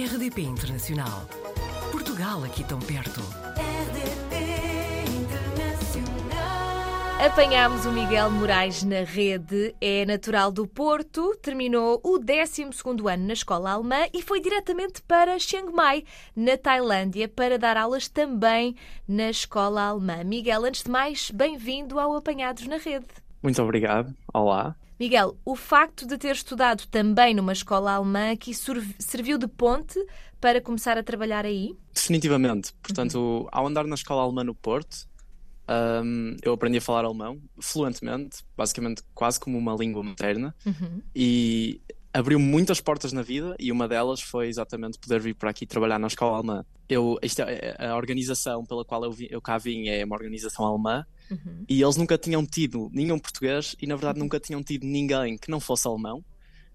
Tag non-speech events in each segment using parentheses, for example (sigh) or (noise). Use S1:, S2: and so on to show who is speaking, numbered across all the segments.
S1: RDP Internacional. Portugal aqui tão perto.
S2: RDP Internacional.
S3: Apanhámos o Miguel Moraes na rede, é natural do Porto, terminou o 12 ano na escola alemã e foi diretamente para Chiang Mai, na Tailândia, para dar aulas também na escola alemã. Miguel, antes de mais, bem-vindo ao Apanhados na Rede.
S4: Muito obrigado. Olá.
S3: Miguel, o facto de ter estudado também numa escola alemã aqui sur- serviu de ponte para começar a trabalhar aí?
S4: Definitivamente. Portanto, ao andar na escola alemã no Porto, hum, eu aprendi a falar alemão fluentemente, basicamente quase como uma língua materna, e abriu muitas portas na vida e uma delas foi exatamente poder vir para aqui trabalhar na escola alemã. Eu, isto é, a organização pela qual eu, vi, eu cá vim é uma organização alemã e eles nunca tinham tido nenhum português e na verdade nunca tinham tido ninguém que não fosse alemão.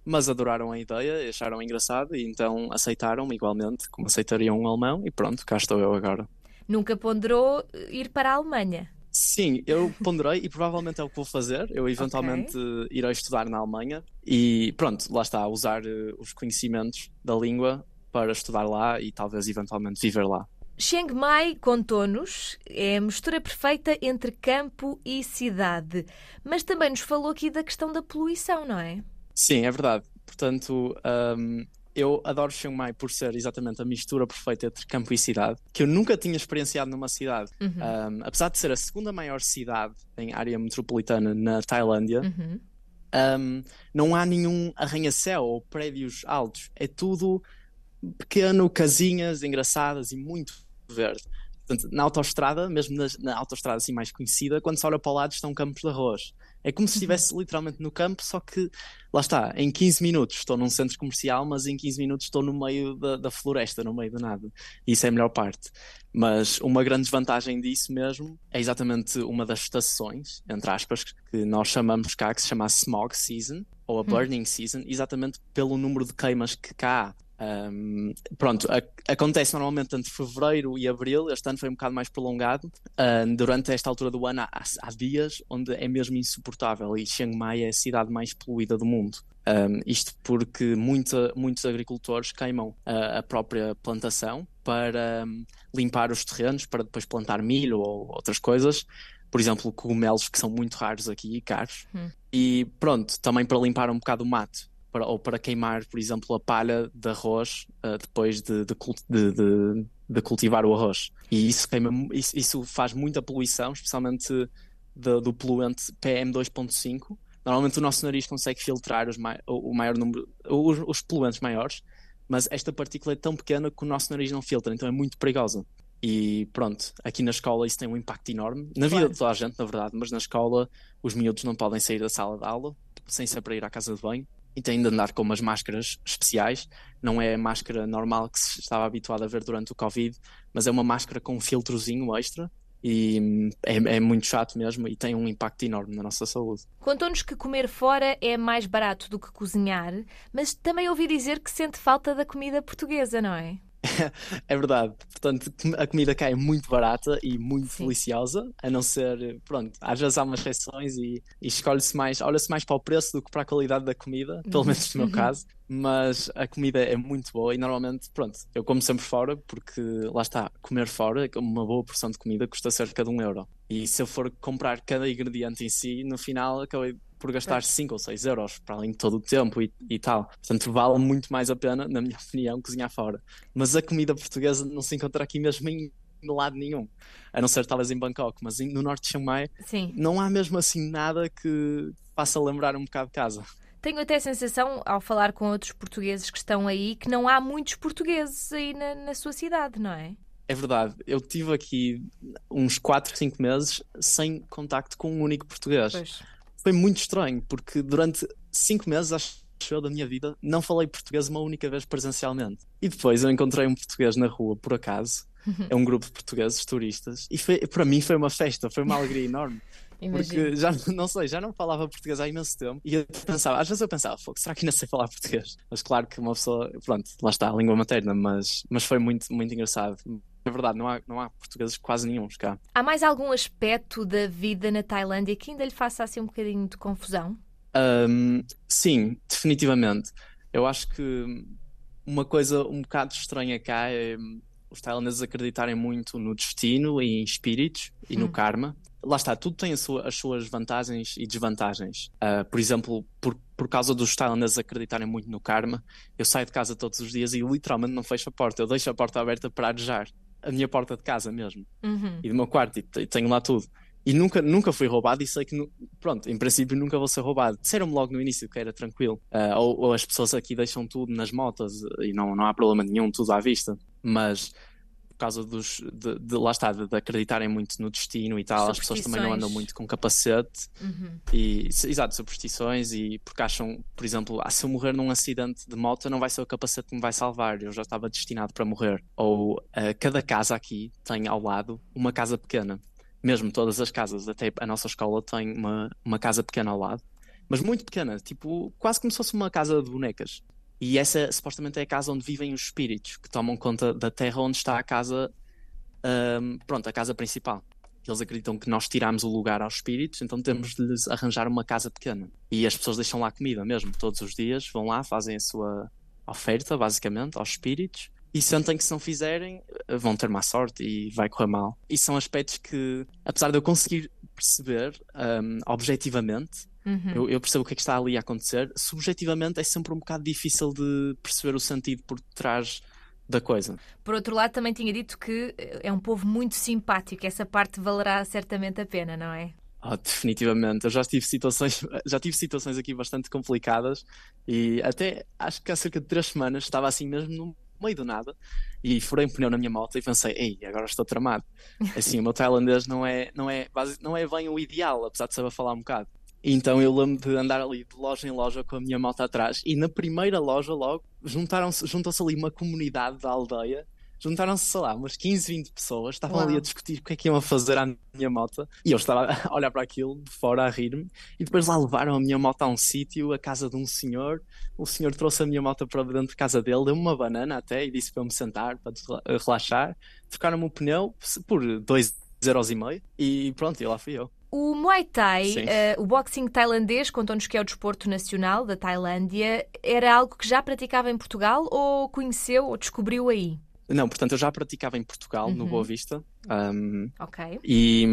S4: Mas adoraram a ideia, acharam engraçado e então aceitaram igualmente, como aceitariam um alemão, e pronto, cá estou eu agora.
S3: Nunca ponderou ir para a Alemanha?
S4: Sim, eu ponderei e provavelmente é o que vou fazer. Eu eventualmente irei estudar na Alemanha e pronto, lá está, usar eh, os conhecimentos da língua para estudar lá e talvez eventualmente viver lá.
S3: Chiang Mai contou-nos é a mistura perfeita entre campo e cidade, mas também nos falou aqui da questão da poluição, não é?
S4: Sim, é verdade. Portanto, hum, eu adoro Chiang Mai por ser exatamente a mistura perfeita entre campo e cidade, que eu nunca tinha experienciado numa cidade. Hum, apesar de ser a segunda maior cidade em área metropolitana na Tailândia, hum, não há nenhum arranha-céu ou prédios altos. É tudo pequeno, casinhas engraçadas e muito verde. Portanto, na autoestrada, mesmo na, na autoestrada assim mais conhecida, quando se olha para o lado estão campos de arroz. É como se estivesse literalmente no campo, só que lá está, em 15 minutos estou num centro comercial, mas em 15 minutos estou no meio da, da floresta, no meio do nada. Isso é a melhor parte. Mas uma grande desvantagem disso mesmo é exatamente uma das estações, entre aspas, que nós chamamos cá, que se chama a smog season, ou a burning season, exatamente pelo número de queimas que cá há. Um, pronto, a- acontece normalmente entre fevereiro e abril. Este ano foi um bocado mais prolongado. Um, durante esta altura do ano, há, há dias onde é mesmo insuportável. E Chiang Mai é a cidade mais poluída do mundo. Um, isto porque muita- muitos agricultores queimam a, a própria plantação para um, limpar os terrenos, para depois plantar milho ou outras coisas. Por exemplo, cogumelos que são muito raros aqui e caros. E pronto, também para limpar um bocado o mato para- ou para queimar, por exemplo, a palha de arroz ah, depois de, de de- de- cultivar o arroz. E isso, queima, isso, isso faz muita poluição, especialmente do, do poluente PM2.5. Normalmente o nosso nariz consegue filtrar os o maior número, os, os poluentes maiores, mas esta partícula é tão pequena que o nosso nariz não filtra, então é muito perigosa. E pronto, aqui na escola isso tem um impacto enorme. Na vida
S3: Claro.
S4: de toda a gente, na verdade, mas na escola os miúdos não podem sair da sala de aula sem ser para ir à casa de banho e têm de andar com umas máscaras especiais. Não é a máscara normal que se estava habituado a ver durante o Covid, mas é uma máscara com um filtrozinho extra e hum, é, é muito chato mesmo e tem um impacto enorme na nossa saúde.
S3: Contou-nos que comer fora é mais barato do que cozinhar, mas também ouvi dizer que sente falta da comida portuguesa, não é? (laughs)
S4: É verdade. Portanto, a comida cá é muito barata e muito
S3: Sim.
S4: deliciosa, a não ser, pronto, às vezes há umas exceções e, e escolhe-se mais, olha-se mais para o preço do que para a qualidade da comida, pelo menos no meu (laughs) caso. Mas a comida é muito boa e normalmente, pronto, eu como sempre fora, porque lá está, comer fora, uma boa porção de comida custa cerca de um euro. E se eu for comprar cada ingrediente em si, no final acabei por gastar 5 ou 6 euros, para além de todo o tempo e, e tal. Portanto, vale muito mais a pena, na minha (laughs) opinião, cozinhar fora. Mas a comida portuguesa não se encontra aqui mesmo em lado nenhum. A não ser talvez em Bangkok, mas no norte de Chiang Mai
S3: Sim.
S4: não há mesmo assim nada que faça lembrar um bocado de casa.
S3: Tenho até a sensação, ao falar com outros portugueses que estão aí, que não há muitos portugueses aí na, na sua cidade, não é?
S4: É verdade, eu tive aqui uns 4, 5 meses sem contacto com um único português.
S3: Pois.
S4: Foi muito estranho, porque durante 5 meses, acho eu, da minha vida, não falei português uma única vez presencialmente. E depois eu encontrei um português na rua, por acaso. É um grupo de portugueses turistas. E foi, para mim foi uma festa, foi uma alegria enorme. (laughs) Porque já não sei, já não falava português há imenso tempo e eu pensava, às vezes eu pensava, "Fogo, será que ainda sei falar português? Mas claro que uma pessoa, pronto, lá está, a língua materna, mas, mas foi muito, muito engraçado. É verdade, não há, não há portugueses quase nenhum cá.
S3: Há mais algum aspecto da vida na Tailândia que ainda lhe faça assim um bocadinho de confusão?
S4: Ahm, sim, definitivamente. Eu acho que uma coisa um bocado estranha cá é hum, os tailandeses acreditarem muito no destino e em espíritos e no karma. Lá está, tudo tem sua- as suas vantagens e desvantagens. Ah, por exemplo, por, por causa dos tailandeses acreditarem muito no karma, eu saio de casa todos os dias e literalmente não fecho a porta. Eu deixo a porta aberta para arejar. A minha porta de casa mesmo.
S3: Uhum.
S4: E do meu quarto, e te- tenho lá tudo. E nunca, nunca fui roubado e sei que, pronto, em princípio nunca vou ser roubado. Disseram-me logo no início que era tranquilo. Ah, ou, ou as pessoas aqui deixam tudo nas motas e não, não há problema nenhum, tudo à vista. Mas por causa dos, de, de- lá está, de, de acreditarem muito no destino e tal, as pessoas também não andam muito com capacete.
S3: Uhum.
S4: E, exato, superstições e porque acham, por exemplo, ah, se eu morrer num acidente de moto não vai ser o capacete que me vai salvar, eu já estava destinado para morrer. Ou ah, cada casa aqui tem ao lado uma casa pequena. Mesmo todas as casas, até a nossa escola tem uma, uma casa pequena ao lado, mas muito pequena, tipo, quase como se fosse uma casa de bonecas. E essa supostamente é a casa onde vivem os espíritos que tomam conta da terra onde está a casa, ahm, pronto, a casa principal. Eles acreditam que nós tiramos o lugar aos espíritos, então temos de lhes arranjar uma casa pequena. E as pessoas deixam lá comida mesmo, todos os dias, vão lá, fazem a sua oferta, basicamente, aos espíritos, e sentem que se não fizerem, vão ter má sorte e vai correr mal. E são aspectos que, apesar de eu conseguir perceber ahm, objetivamente,
S3: Uhum.
S4: eu, eu percebo o que é que está ali a acontecer, subjetivamente é sempre um bocado difícil de perceber o sentido por trás da coisa.
S3: Por outro lado, também tinha dito que é um povo muito simpático. Essa parte valerá certamente a pena, não é?
S4: Ah, definitivamente. Eu já tive situações, (laughs) já tive situações aqui bastante complicadas e até acho que há cerca de três semanas estava assim mesmo no meio do nada e furei um pneu na minha moto e pensei, ei, agora estou tramado. (laughs) Assim, o meu tailandês não é, não é, não é bem o ideal, apesar de saber falar um bocado. Então eu lembro de andar ali de loja em loja com a minha moto atrás e na primeira loja logo juntaram-se, juntou-se ali uma comunidade da aldeia Juntaram-se, sei lá, umas 15, 20 pessoas, estavam ali
S3: Uau.
S4: a discutir o que é que iam fazer à minha moto, e eu estava (laughs) a olhar para aquilo de fora a rir-me, e depois lá levaram a minha moto a um sítio, a casa de um senhor. O senhor trouxe a minha moto para dentro de casa dele, deu-me uma banana até e disse para eu me sentar, para desla- relaxar. Trocaram-me o pneu por 2,5€ e pronto, e lá fui eu.
S3: O Muay Thai, eh, o boxing tailandês, contou-nos que é o desporto nacional da Tailândia, era algo que já praticava em Portugal ou conheceu ou descobriu aí?
S4: Não, portanto, eu já praticava em Portugal, no
S3: Uhum.
S4: Boa Vista. um,
S3: Ok.
S4: E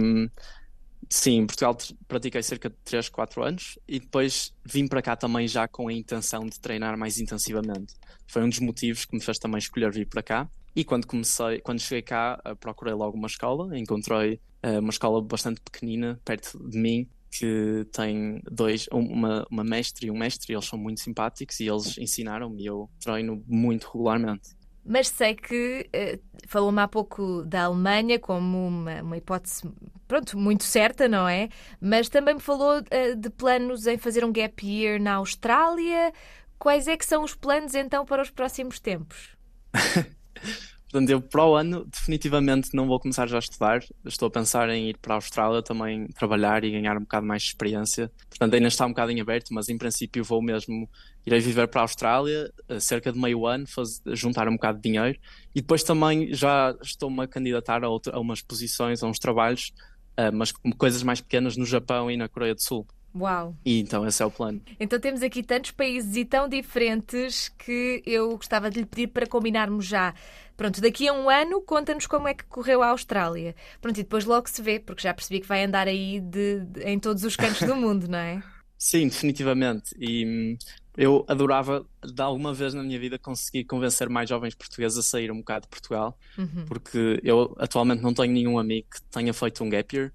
S4: sim, em Portugal pratiquei cerca de 3, 4 anos e depois vim para cá também já com a intenção de treinar mais intensivamente. Foi um dos motivos que me fez também escolher vir para cá. E quando comecei, quando cheguei cá, eh, procurei logo uma escola, encontrei eh, uma escola bastante pequenina perto de mim que tem dois, um- uma, uma mestre e um mestre, e eles são muito simpáticos e eles ensinaram-me e eu treino muito regularmente.
S3: Mas sei que eh, falou-me há pouco da Alemanha como uma, uma hipótese, pronto, muito certa, não é? Mas também me falou eh, de planos em fazer um gap year na Austrália. Quais é que são os planos então para os próximos tempos? (laughs)
S4: Portanto, eu para o ano definitivamente não vou começar já a estudar. Estou a pensar em ir para a Austrália também trabalhar e ganhar um bocado mais de experiência. Portanto, ainda está um bocado em aberto, mas em princípio vou mesmo irei viver para a Austrália eh, cerca de meio ano, faz- juntar um bocado de dinheiro e depois também já estou-me a candidatar a, outra- a umas posições, a uns trabalhos, eh, mas coisas mais pequenas no Japão e na Coreia do Sul.
S3: Uau!
S4: E então esse é o plano.
S3: Então temos aqui tantos países e tão diferentes que eu gostava de lhe pedir para combinarmos já. Pronto, daqui a um ano conta-nos como é que correu a Austrália. Pronto, e depois logo se vê, porque já percebi que vai andar aí de- de- em todos os cantos do mundo, não é? (laughs)
S4: Sim, definitivamente. E hum, eu adorava, de alguma vez na minha vida, conseguir convencer mais jovens portugueses a sair um bocado de Portugal,
S3: Uhum.
S4: porque eu atualmente não tenho nenhum amigo que tenha feito um gap year.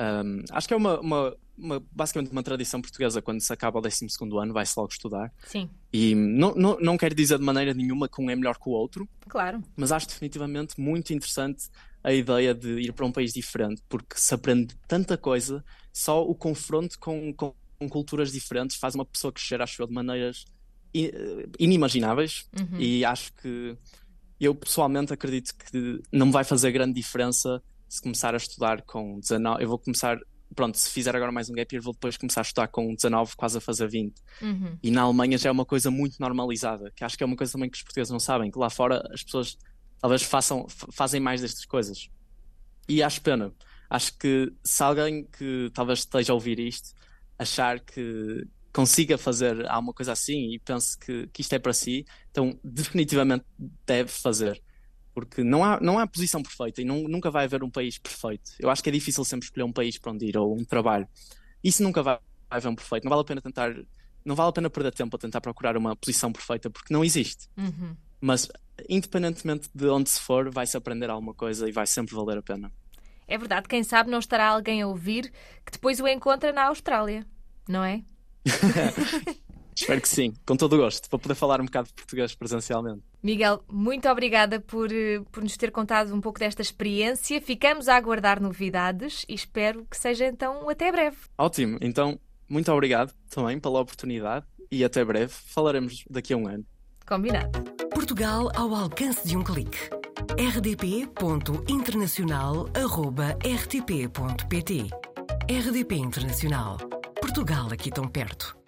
S4: Um, acho que é uma, uma- uma- basicamente uma tradição portuguesa, quando se acaba o 12º ano, vai-se logo estudar.
S3: Sim,
S4: E não, não, não quero dizer de maneira nenhuma que um é melhor que o outro,
S3: claro.
S4: mas acho definitivamente muito interessante a ideia de ir para um país diferente, porque se aprende tanta coisa, só o confronto com, com, com culturas diferentes faz uma pessoa crescer, acho eu, de maneiras i- inimagináveis.
S3: Uhum.
S4: E acho que eu pessoalmente acredito que não vai fazer grande diferença se começar a estudar com 19. Eu vou começar, pronto, se fizer agora mais um gap year, vou depois começar a estudar com 19, quase a fazer 20.
S3: Uhum.
S4: E na Alemanha já é uma coisa muito normalizada, que acho que é uma coisa também que os portugueses não sabem, que lá fora as pessoas talvez façam, fa- fazem mais destas coisas. E acho pena. Acho que se alguém que talvez esteja a ouvir isto achar que consiga fazer alguma coisa assim e pense que, que isto é para si, então definitivamente deve fazer. Porque não há, não há posição perfeita e não, nunca vai haver um país perfeito. Eu acho que é difícil sempre escolher um país para onde ir ou um trabalho. Isso nunca vai, vai haver um perfeito. Não vale a pena tentar, não vale a pena perder tempo a tentar procurar uma posição perfeita porque não existe.
S3: Uhum.
S4: Mas independentemente de onde se for, vai-se aprender alguma coisa e vai sempre valer a pena.
S3: É verdade, quem sabe não estará alguém a ouvir que depois o encontra na Austrália, não é? (laughs)
S4: Espero que sim, com todo o gosto, para poder falar um bocado de português presencialmente.
S3: Miguel, muito obrigada por, eh, por nos ter contado um pouco desta experiência. Ficamos a aguardar novidades e espero que seja então até breve.
S4: Ótimo, então muito obrigado também pela oportunidade e até breve. Falaremos daqui a um ano.
S3: Combinado.
S1: Portugal ao alcance de um clique. rdp.internacional.rtp.pt RDP Internacional. Portugal aqui tão perto.